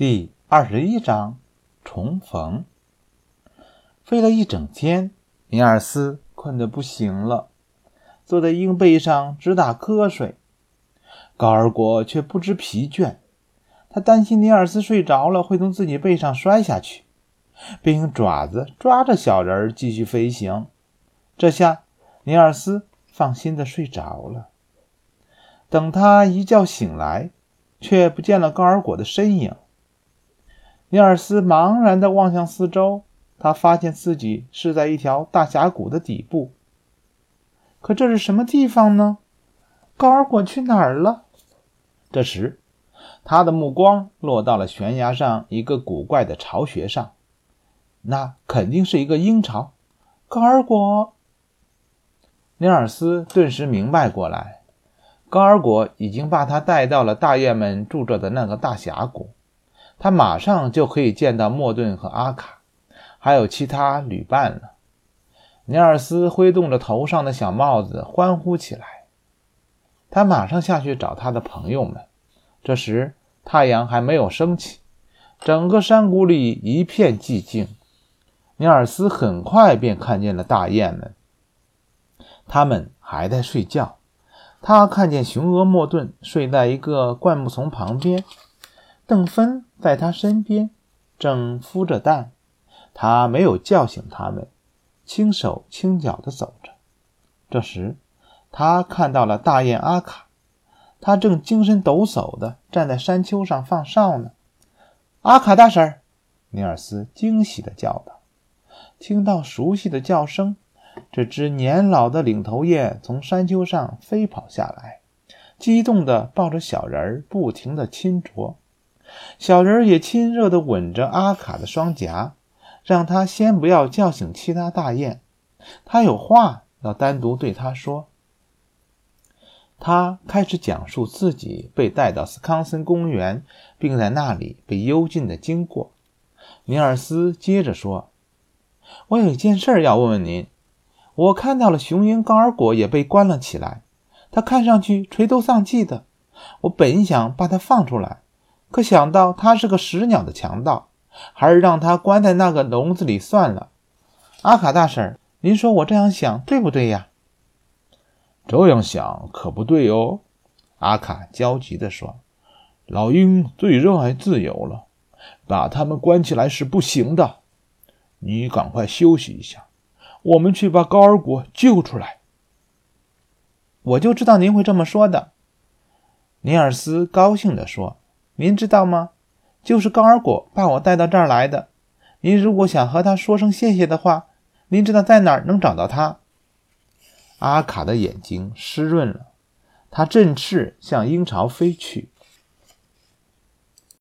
第二十一章重逢。飞了一整天，尼尔斯困得不行了，坐在鹰背上直打瞌睡。高尔果却不知疲倦，他担心尼尔斯睡着了会从自己背上摔下去，便用爪子抓着小人继续飞行。这下，尼尔斯放心的睡着了。等他一觉醒来，却不见了高尔果的身影。尼尔斯茫然地望向四周，他发现自己是在一条大峡谷的底部。可这是什么地方呢？高尔果去哪儿了？这时，他的目光落到了悬崖上一个古怪的巢穴上，那肯定是一个鹰巢。高尔果，尼尔斯顿时明白过来，高尔果已经把他带到了大雁们住着的那个大峡谷。他马上就可以见到莫顿和阿卡，还有其他旅伴了。尼尔斯挥动着头上的小帽子，欢呼起来。他马上下去找他的朋友们。这时太阳还没有升起，整个山谷里一片寂静。尼尔斯很快便看见了大雁们，他们还在睡觉。他看见雄鹅莫顿睡在一个灌木丛旁边。邓芬在他身边，正孵着蛋。他没有叫醒他们，轻手轻脚地走着。这时，他看到了大雁阿卡，他正精神抖擞地站在山丘上放哨呢。阿卡大婶，尼尔斯惊喜地叫道。听到熟悉的叫声，这只年老的领头雁从山丘上飞跑下来，激动地抱着小人儿，不停地亲啄。小人也亲热地吻着阿卡的双颊，让他先不要叫醒其他大雁，他有话要单独对他说。他开始讲述自己被带到斯康森公园，并在那里被幽禁的经过。尼尔斯接着说：“我有一件事要问问您，我看到了雄鹰高尔果也被关了起来，他看上去垂头丧气的。我本想把他放出来。”可想到他是个食鸟的强盗，还是让他关在那个笼子里算了。阿卡大婶，您说我这样想对不对呀？这样想可不对哦。阿卡焦急地说：“老鹰最热爱自由了，把他们关起来是不行的。你赶快休息一下，我们去把高尔果救出来。”我就知道您会这么说的。”尼尔斯高兴地说。您知道吗？就是高尔果把我带到这儿来的。您如果想和他说声谢谢的话，您知道在哪儿能找到他？阿卡的眼睛湿润了，他振翅向鹰巢飞去。